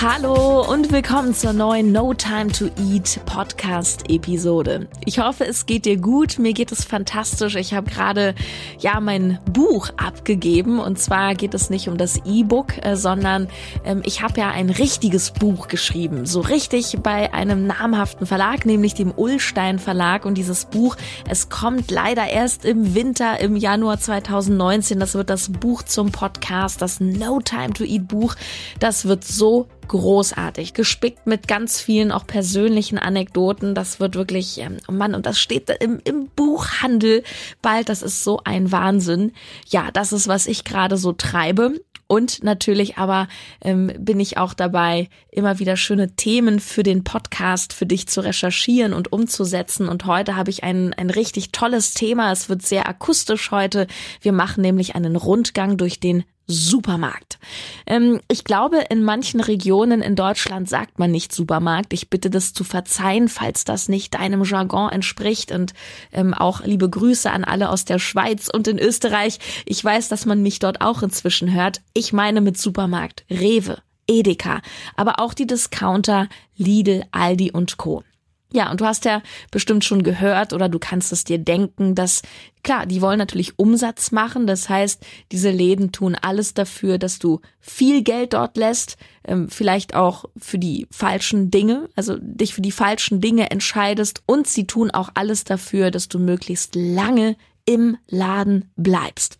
Hallo und willkommen zur neuen No Time to Eat Podcast Episode. Ich hoffe, es geht dir gut. Mir geht es fantastisch. Ich habe gerade ja mein Buch abgegeben und zwar geht es nicht um das E-Book, äh, sondern ähm, ich habe ja ein richtiges Buch geschrieben, so richtig bei einem namhaften Verlag, nämlich dem Ullstein Verlag und dieses Buch, es kommt leider erst im Winter im Januar 2019. Das wird das Buch zum Podcast, das No Time to Eat Buch. Das wird so großartig, gespickt mit ganz vielen auch persönlichen Anekdoten. Das wird wirklich, ähm, oh Mann, und das steht im, im Buchhandel bald. Das ist so ein Wahnsinn. Ja, das ist, was ich gerade so treibe. Und natürlich aber ähm, bin ich auch dabei, immer wieder schöne Themen für den Podcast für dich zu recherchieren und umzusetzen. Und heute habe ich ein, ein richtig tolles Thema. Es wird sehr akustisch heute. Wir machen nämlich einen Rundgang durch den Supermarkt. Ähm, ich glaube, in manchen Regionen in Deutschland sagt man nicht Supermarkt. Ich bitte das zu verzeihen, falls das nicht deinem Jargon entspricht. Und ähm, auch liebe Grüße an alle aus der Schweiz und in Österreich. Ich weiß, dass man mich dort auch inzwischen hört. Ich meine mit Supermarkt Rewe, Edeka, aber auch die Discounter Lidl, Aldi und Co. Ja, und du hast ja bestimmt schon gehört oder du kannst es dir denken, dass klar, die wollen natürlich Umsatz machen. Das heißt, diese Läden tun alles dafür, dass du viel Geld dort lässt, ähm, vielleicht auch für die falschen Dinge, also dich für die falschen Dinge entscheidest und sie tun auch alles dafür, dass du möglichst lange im Laden bleibst.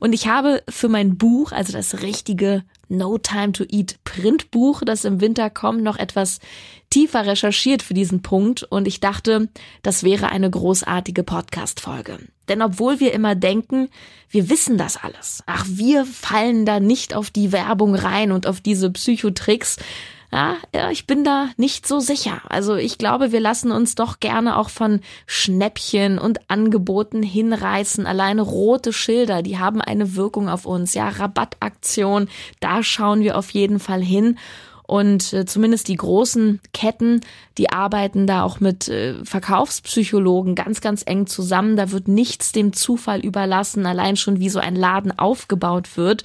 Und ich habe für mein Buch, also das richtige No Time to Eat Printbuch, das im Winter kommt, noch etwas tiefer recherchiert für diesen Punkt und ich dachte, das wäre eine großartige Podcast-Folge. Denn obwohl wir immer denken, wir wissen das alles, ach, wir fallen da nicht auf die Werbung rein und auf diese Psychotricks, ja, ich bin da nicht so sicher. Also ich glaube, wir lassen uns doch gerne auch von Schnäppchen und Angeboten hinreißen. Alleine rote Schilder, die haben eine Wirkung auf uns. Ja, Rabattaktion, da schauen wir auf jeden Fall hin. Und äh, zumindest die großen Ketten, die arbeiten da auch mit äh, Verkaufspsychologen ganz, ganz eng zusammen. Da wird nichts dem Zufall überlassen, allein schon wie so ein Laden aufgebaut wird.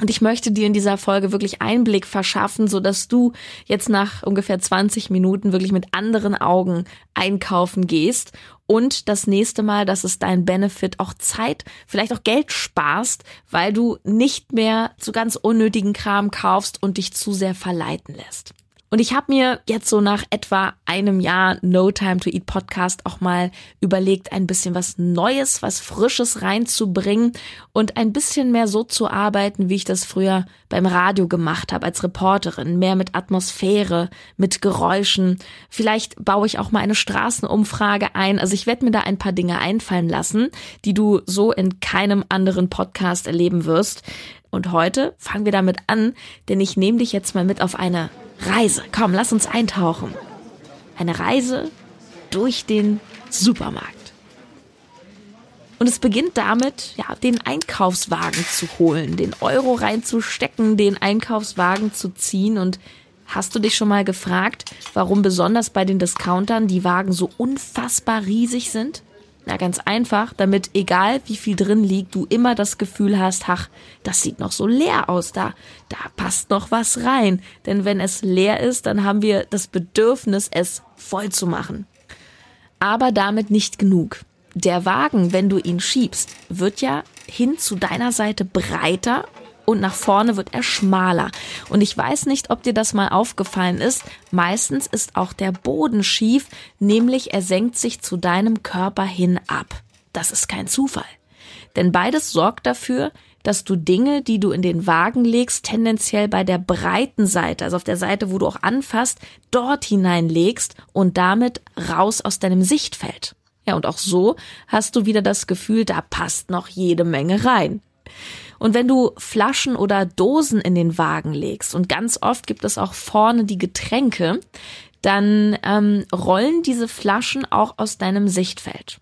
Und ich möchte dir in dieser Folge wirklich Einblick verschaffen, so dass du jetzt nach ungefähr 20 Minuten wirklich mit anderen Augen einkaufen gehst und das nächste Mal, dass es dein Benefit auch Zeit, vielleicht auch Geld sparst, weil du nicht mehr zu ganz unnötigen Kram kaufst und dich zu sehr verleiten lässt. Und ich habe mir jetzt so nach etwa einem Jahr No Time to Eat Podcast auch mal überlegt, ein bisschen was Neues, was Frisches reinzubringen und ein bisschen mehr so zu arbeiten, wie ich das früher beim Radio gemacht habe als Reporterin. Mehr mit Atmosphäre, mit Geräuschen. Vielleicht baue ich auch mal eine Straßenumfrage ein. Also ich werde mir da ein paar Dinge einfallen lassen, die du so in keinem anderen Podcast erleben wirst. Und heute fangen wir damit an, denn ich nehme dich jetzt mal mit auf eine Reise. Komm, lass uns eintauchen. Eine Reise durch den Supermarkt. Und es beginnt damit, ja, den Einkaufswagen zu holen, den Euro reinzustecken, den Einkaufswagen zu ziehen. Und hast du dich schon mal gefragt, warum besonders bei den Discountern die Wagen so unfassbar riesig sind? Na, ganz einfach, damit egal wie viel drin liegt, du immer das Gefühl hast, ach, das sieht noch so leer aus, da, da passt noch was rein. Denn wenn es leer ist, dann haben wir das Bedürfnis, es voll zu machen. Aber damit nicht genug. Der Wagen, wenn du ihn schiebst, wird ja hin zu deiner Seite breiter und nach vorne wird er schmaler. Und ich weiß nicht, ob dir das mal aufgefallen ist. Meistens ist auch der Boden schief, nämlich er senkt sich zu deinem Körper hin ab. Das ist kein Zufall. Denn beides sorgt dafür, dass du Dinge, die du in den Wagen legst, tendenziell bei der breiten Seite, also auf der Seite, wo du auch anfasst, dort hineinlegst und damit raus aus deinem Sichtfeld. Ja, und auch so hast du wieder das Gefühl, da passt noch jede Menge rein. Und wenn du Flaschen oder Dosen in den Wagen legst, und ganz oft gibt es auch vorne die Getränke, dann ähm, rollen diese Flaschen auch aus deinem Sichtfeld.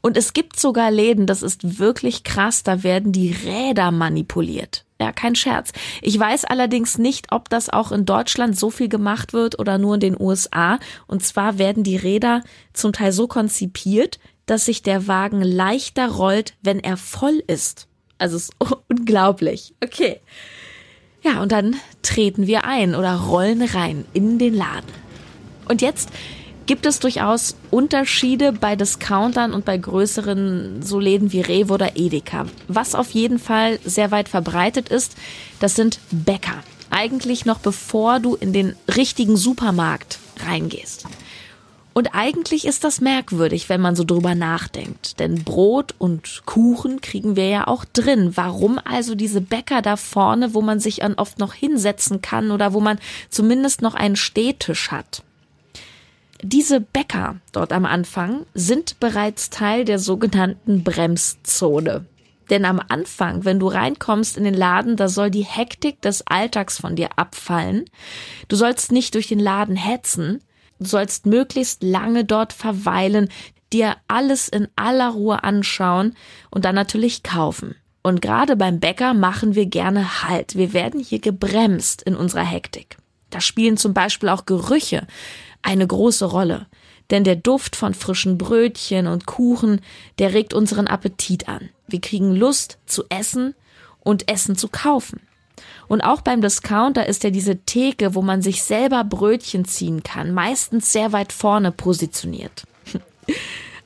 Und es gibt sogar Läden, das ist wirklich krass, da werden die Räder manipuliert. Ja, kein Scherz. Ich weiß allerdings nicht, ob das auch in Deutschland so viel gemacht wird oder nur in den USA. Und zwar werden die Räder zum Teil so konzipiert, dass sich der Wagen leichter rollt, wenn er voll ist. Also es ist unglaublich. Okay. Ja, und dann treten wir ein oder rollen rein in den Laden. Und jetzt gibt es durchaus Unterschiede bei Discountern und bei größeren so Läden wie Rewe oder Edeka. Was auf jeden Fall sehr weit verbreitet ist, das sind Bäcker. Eigentlich noch bevor du in den richtigen Supermarkt reingehst. Und eigentlich ist das merkwürdig, wenn man so drüber nachdenkt. Denn Brot und Kuchen kriegen wir ja auch drin. Warum also diese Bäcker da vorne, wo man sich oft noch hinsetzen kann oder wo man zumindest noch einen Stehtisch hat? Diese Bäcker dort am Anfang sind bereits Teil der sogenannten Bremszone. Denn am Anfang, wenn du reinkommst in den Laden, da soll die Hektik des Alltags von dir abfallen. Du sollst nicht durch den Laden hetzen. Du sollst möglichst lange dort verweilen, dir alles in aller Ruhe anschauen und dann natürlich kaufen. Und gerade beim Bäcker machen wir gerne Halt. Wir werden hier gebremst in unserer Hektik. Da spielen zum Beispiel auch Gerüche eine große Rolle. Denn der Duft von frischen Brötchen und Kuchen, der regt unseren Appetit an. Wir kriegen Lust zu essen und Essen zu kaufen. Und auch beim Discounter ist ja diese Theke, wo man sich selber Brötchen ziehen kann, meistens sehr weit vorne positioniert.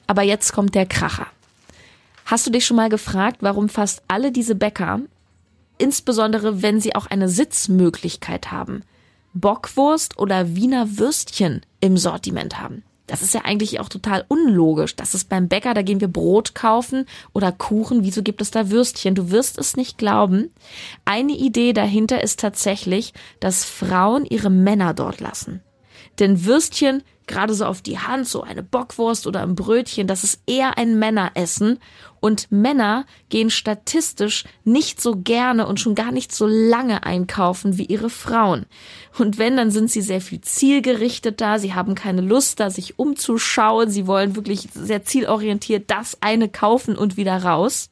Aber jetzt kommt der Kracher. Hast du dich schon mal gefragt, warum fast alle diese Bäcker, insbesondere wenn sie auch eine Sitzmöglichkeit haben, Bockwurst oder Wiener Würstchen im Sortiment haben. Das ist ja eigentlich auch total unlogisch. Das ist beim Bäcker, da gehen wir Brot kaufen oder Kuchen. Wieso gibt es da Würstchen? Du wirst es nicht glauben. Eine Idee dahinter ist tatsächlich, dass Frauen ihre Männer dort lassen. Denn Würstchen gerade so auf die Hand, so eine Bockwurst oder ein Brötchen, das ist eher ein Männeressen. Und Männer gehen statistisch nicht so gerne und schon gar nicht so lange einkaufen wie ihre Frauen. Und wenn, dann sind sie sehr viel zielgerichteter, sie haben keine Lust da, sich umzuschauen, sie wollen wirklich sehr zielorientiert das eine kaufen und wieder raus.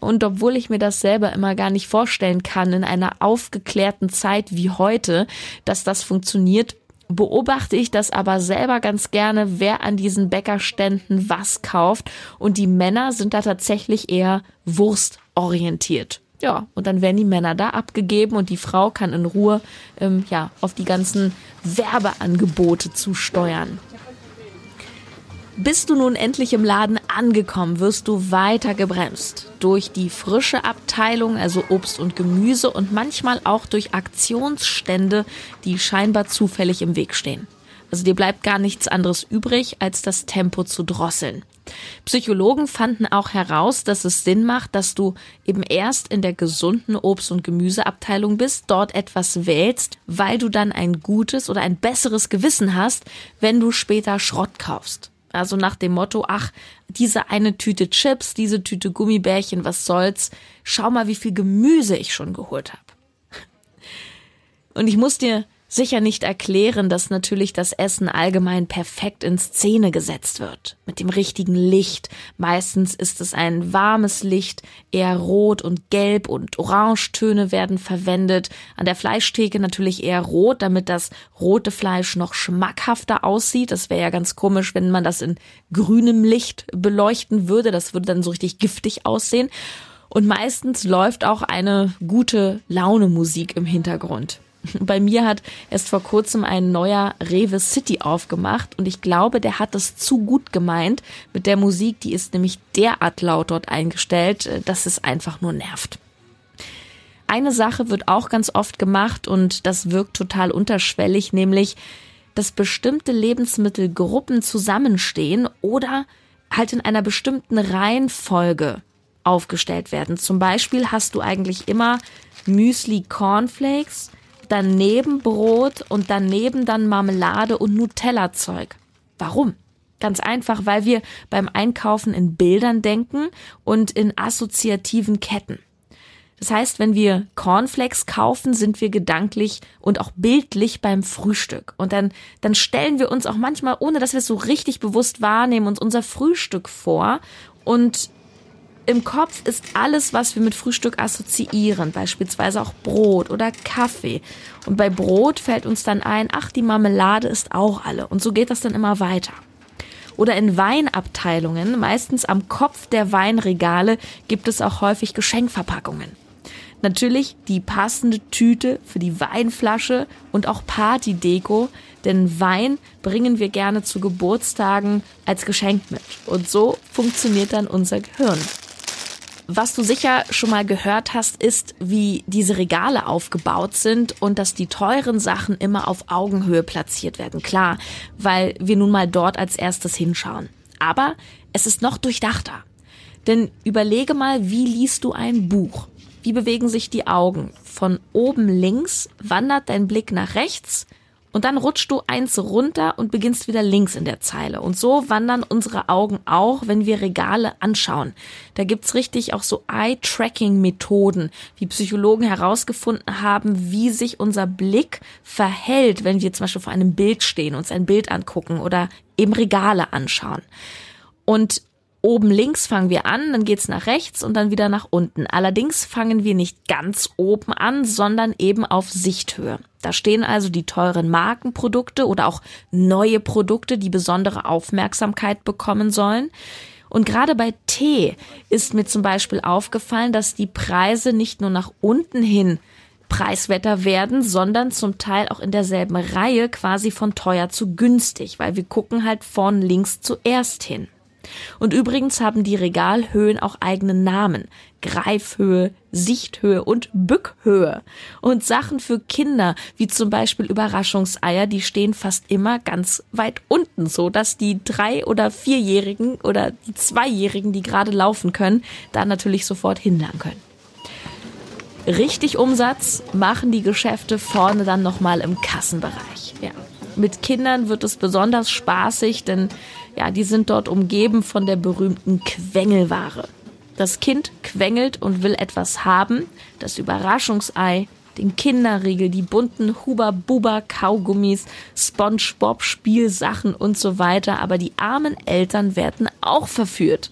Und obwohl ich mir das selber immer gar nicht vorstellen kann, in einer aufgeklärten Zeit wie heute, dass das funktioniert, beobachte ich das aber selber ganz gerne, wer an diesen Bäckerständen was kauft. Und die Männer sind da tatsächlich eher wurstorientiert. Ja, und dann werden die Männer da abgegeben und die Frau kann in Ruhe ähm, ja, auf die ganzen Werbeangebote zusteuern. Bist du nun endlich im Laden angekommen, wirst du weiter gebremst. Durch die frische Abteilung, also Obst und Gemüse und manchmal auch durch Aktionsstände, die scheinbar zufällig im Weg stehen. Also dir bleibt gar nichts anderes übrig, als das Tempo zu drosseln. Psychologen fanden auch heraus, dass es Sinn macht, dass du eben erst in der gesunden Obst- und Gemüseabteilung bist, dort etwas wählst, weil du dann ein gutes oder ein besseres Gewissen hast, wenn du später Schrott kaufst. Also nach dem Motto, ach, diese eine Tüte Chips, diese Tüte Gummibärchen, was soll's? Schau mal, wie viel Gemüse ich schon geholt habe. Und ich muss dir sicher nicht erklären, dass natürlich das Essen allgemein perfekt in Szene gesetzt wird. Mit dem richtigen Licht. Meistens ist es ein warmes Licht, eher rot und gelb und Orangetöne werden verwendet. An der Fleischtheke natürlich eher rot, damit das rote Fleisch noch schmackhafter aussieht. Das wäre ja ganz komisch, wenn man das in grünem Licht beleuchten würde. Das würde dann so richtig giftig aussehen. Und meistens läuft auch eine gute Laune Musik im Hintergrund. Bei mir hat erst vor kurzem ein neuer Rewe City aufgemacht und ich glaube, der hat es zu gut gemeint mit der Musik. Die ist nämlich derart laut dort eingestellt, äh, dass es einfach nur nervt. Eine Sache wird auch ganz oft gemacht und das wirkt total unterschwellig, nämlich, dass bestimmte Lebensmittelgruppen zusammenstehen oder halt in einer bestimmten Reihenfolge aufgestellt werden. Zum Beispiel hast du eigentlich immer Müsli Cornflakes, daneben Brot und daneben dann Marmelade und Nutella-Zeug. Warum? Ganz einfach, weil wir beim Einkaufen in Bildern denken und in assoziativen Ketten. Das heißt, wenn wir Cornflakes kaufen, sind wir gedanklich und auch bildlich beim Frühstück. Und dann, dann stellen wir uns auch manchmal, ohne dass wir es so richtig bewusst wahrnehmen, uns unser Frühstück vor. Und im Kopf ist alles, was wir mit Frühstück assoziieren, beispielsweise auch Brot oder Kaffee. Und bei Brot fällt uns dann ein, ach, die Marmelade ist auch alle. Und so geht das dann immer weiter oder in Weinabteilungen, meistens am Kopf der Weinregale, gibt es auch häufig Geschenkverpackungen. Natürlich die passende Tüte für die Weinflasche und auch Partydeko, denn Wein bringen wir gerne zu Geburtstagen als Geschenk mit. Und so funktioniert dann unser Gehirn. Was du sicher schon mal gehört hast, ist, wie diese Regale aufgebaut sind und dass die teuren Sachen immer auf Augenhöhe platziert werden. Klar, weil wir nun mal dort als erstes hinschauen. Aber es ist noch durchdachter. Denn überlege mal, wie liest du ein Buch? Wie bewegen sich die Augen? Von oben links wandert dein Blick nach rechts und dann rutschst du eins runter und beginnst wieder links in der Zeile. Und so wandern unsere Augen auch, wenn wir Regale anschauen. Da gibt's richtig auch so Eye-Tracking-Methoden, wie Psychologen herausgefunden haben, wie sich unser Blick verhält, wenn wir zum Beispiel vor einem Bild stehen, uns ein Bild angucken oder eben Regale anschauen. Und Oben links fangen wir an, dann geht's nach rechts und dann wieder nach unten. Allerdings fangen wir nicht ganz oben an, sondern eben auf Sichthöhe. Da stehen also die teuren Markenprodukte oder auch neue Produkte, die besondere Aufmerksamkeit bekommen sollen. Und gerade bei Tee ist mir zum Beispiel aufgefallen, dass die Preise nicht nur nach unten hin preiswerter werden, sondern zum Teil auch in derselben Reihe quasi von teuer zu günstig, weil wir gucken halt von links zuerst hin. Und übrigens haben die Regalhöhen auch eigene Namen. Greifhöhe, Sichthöhe und Bückhöhe. Und Sachen für Kinder, wie zum Beispiel Überraschungseier, die stehen fast immer ganz weit unten, so dass die drei- oder vierjährigen oder die zweijährigen, die gerade laufen können, da natürlich sofort hinlangen können. Richtig Umsatz machen die Geschäfte vorne dann nochmal im Kassenbereich. Ja. Mit Kindern wird es besonders spaßig, denn ja, die sind dort umgeben von der berühmten Quengelware. Das Kind quengelt und will etwas haben, das Überraschungsei, den Kinderriegel, die bunten Huba-Buba-Kaugummis, Spongebob-Spielsachen und so weiter, aber die armen Eltern werden auch verführt.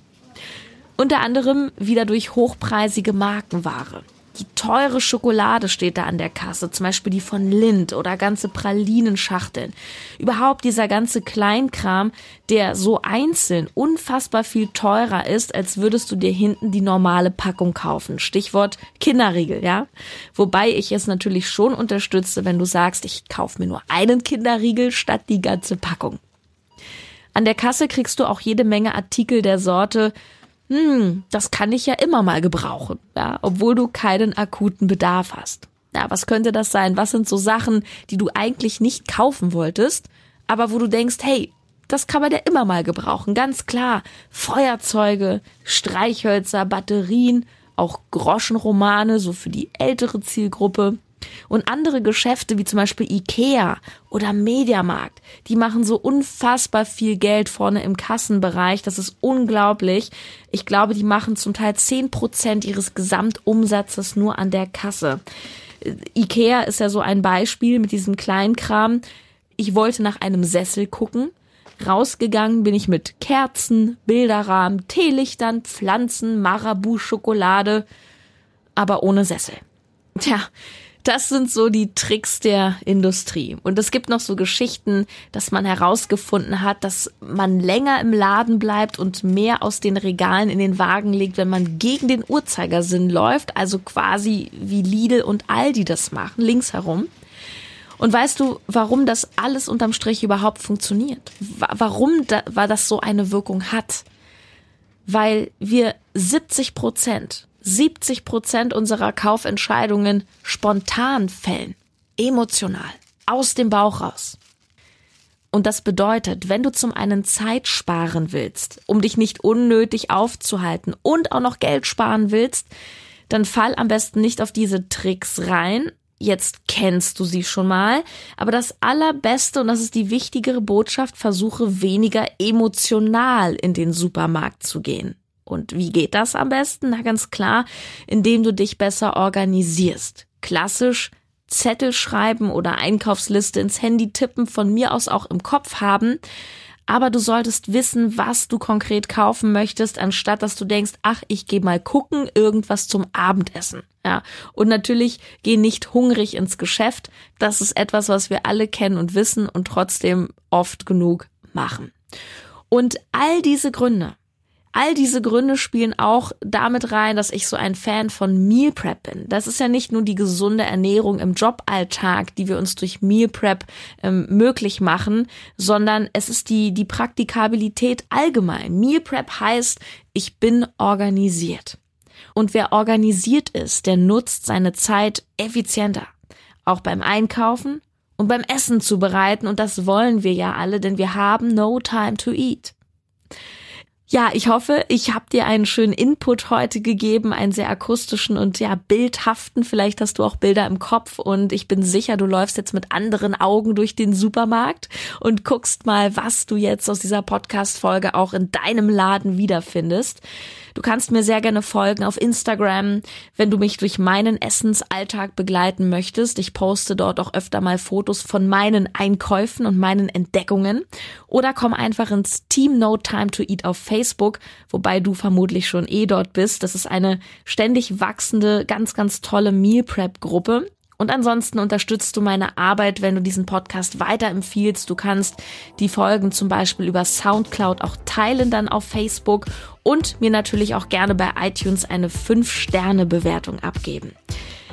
Unter anderem wieder durch hochpreisige Markenware. Die teure Schokolade steht da an der Kasse, zum Beispiel die von Lind oder ganze Pralinenschachteln. Überhaupt dieser ganze Kleinkram, der so einzeln unfassbar viel teurer ist, als würdest du dir hinten die normale Packung kaufen. Stichwort Kinderriegel, ja? Wobei ich es natürlich schon unterstütze, wenn du sagst, ich kaufe mir nur einen Kinderriegel statt die ganze Packung. An der Kasse kriegst du auch jede Menge Artikel der Sorte, hm, das kann ich ja immer mal gebrauchen, ja, obwohl du keinen akuten Bedarf hast. Ja, was könnte das sein? Was sind so Sachen, die du eigentlich nicht kaufen wolltest, aber wo du denkst, hey, das kann man ja immer mal gebrauchen, ganz klar. Feuerzeuge, Streichhölzer, Batterien, auch Groschenromane, so für die ältere Zielgruppe. Und andere Geschäfte wie zum Beispiel Ikea oder Mediamarkt, die machen so unfassbar viel Geld vorne im Kassenbereich. Das ist unglaublich. Ich glaube, die machen zum Teil zehn Prozent ihres Gesamtumsatzes nur an der Kasse. Ikea ist ja so ein Beispiel mit diesem Kleinkram. Ich wollte nach einem Sessel gucken. Rausgegangen bin ich mit Kerzen, Bilderrahmen, Teelichtern, Pflanzen, Marabu-Schokolade, aber ohne Sessel. Tja, das sind so die Tricks der Industrie. Und es gibt noch so Geschichten, dass man herausgefunden hat, dass man länger im Laden bleibt und mehr aus den Regalen in den Wagen legt, wenn man gegen den Uhrzeigersinn läuft, also quasi wie Lidl und Aldi das machen, links herum. Und weißt du, warum das alles unterm Strich überhaupt funktioniert? Warum da, war das so eine Wirkung hat? Weil wir 70 Prozent 70 Prozent unserer Kaufentscheidungen spontan fällen, emotional, aus dem Bauch raus. Und das bedeutet, wenn du zum einen Zeit sparen willst, um dich nicht unnötig aufzuhalten und auch noch Geld sparen willst, dann fall am besten nicht auf diese Tricks rein. Jetzt kennst du sie schon mal. Aber das Allerbeste, und das ist die wichtigere Botschaft, versuche weniger emotional in den Supermarkt zu gehen. Und wie geht das am besten? Na ganz klar, indem du dich besser organisierst. Klassisch Zettel schreiben oder Einkaufsliste ins Handy tippen, von mir aus auch im Kopf haben. Aber du solltest wissen, was du konkret kaufen möchtest, anstatt dass du denkst, ach, ich gehe mal gucken, irgendwas zum Abendessen. Ja. Und natürlich geh nicht hungrig ins Geschäft. Das ist etwas, was wir alle kennen und wissen und trotzdem oft genug machen. Und all diese Gründe, All diese Gründe spielen auch damit rein, dass ich so ein Fan von Meal Prep bin. Das ist ja nicht nur die gesunde Ernährung im Joballtag, die wir uns durch Meal Prep ähm, möglich machen, sondern es ist die, die Praktikabilität allgemein. Meal Prep heißt, ich bin organisiert. Und wer organisiert ist, der nutzt seine Zeit effizienter. Auch beim Einkaufen und beim Essen zu bereiten. Und das wollen wir ja alle, denn wir haben no time to eat. Ja, ich hoffe, ich habe dir einen schönen Input heute gegeben, einen sehr akustischen und ja, bildhaften. Vielleicht hast du auch Bilder im Kopf und ich bin sicher, du läufst jetzt mit anderen Augen durch den Supermarkt und guckst mal, was du jetzt aus dieser Podcast-Folge auch in deinem Laden wiederfindest. Du kannst mir sehr gerne folgen auf Instagram, wenn du mich durch meinen Essensalltag begleiten möchtest. Ich poste dort auch öfter mal Fotos von meinen Einkäufen und meinen Entdeckungen. Oder komm einfach ins Team No Time to Eat auf Facebook, wobei du vermutlich schon eh dort bist. Das ist eine ständig wachsende, ganz, ganz tolle Meal Prep Gruppe. Und ansonsten unterstützt du meine Arbeit, wenn du diesen Podcast weiterempfiehlst. Du kannst die Folgen zum Beispiel über Soundcloud auch teilen dann auf Facebook und mir natürlich auch gerne bei iTunes eine 5-Sterne-Bewertung abgeben.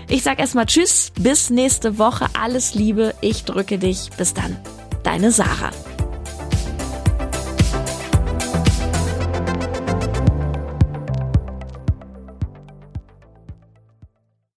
Ich sag erstmal Tschüss, bis nächste Woche. Alles Liebe, ich drücke dich. Bis dann. Deine Sarah.